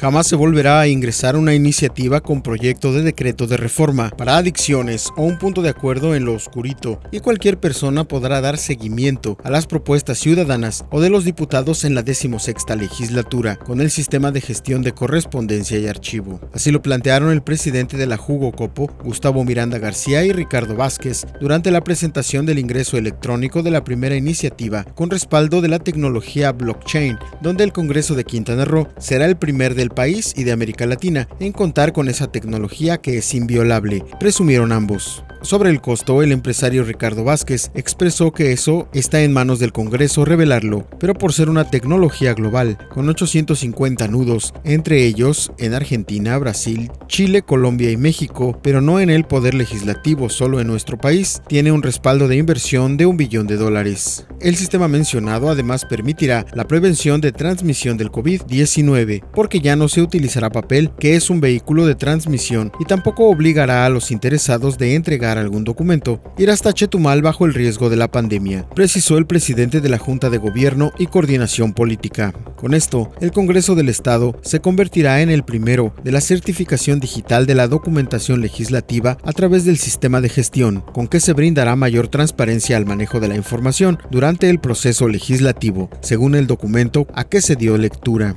Jamás se volverá a ingresar una iniciativa con proyecto de decreto de reforma para adicciones o un punto de acuerdo en lo oscurito y cualquier persona podrá dar seguimiento a las propuestas ciudadanas o de los diputados en la decimosexta legislatura con el sistema de gestión de correspondencia y archivo. Así lo plantearon el presidente de la Jugo Copo, Gustavo Miranda García y Ricardo Vázquez durante la presentación del ingreso electrónico de la primera iniciativa con respaldo de la tecnología blockchain, donde el Congreso de Quintana Roo será el primer del país y de América Latina en contar con esa tecnología que es inviolable, presumieron ambos. Sobre el costo, el empresario Ricardo Vázquez expresó que eso está en manos del Congreso revelarlo, pero por ser una tecnología global, con 850 nudos, entre ellos en Argentina, Brasil, Chile, Colombia y México, pero no en el poder legislativo, solo en nuestro país, tiene un respaldo de inversión de un billón de dólares. El sistema mencionado además permitirá la prevención de transmisión del COVID-19, porque ya no se utilizará papel, que es un vehículo de transmisión, y tampoco obligará a los interesados de entregar algún documento, ir hasta Chetumal bajo el riesgo de la pandemia, precisó el presidente de la Junta de Gobierno y Coordinación Política. Con esto, el Congreso del Estado se convertirá en el primero de la certificación digital de la documentación legislativa a través del sistema de gestión, con que se brindará mayor transparencia al manejo de la información durante el proceso legislativo, según el documento a que se dio lectura.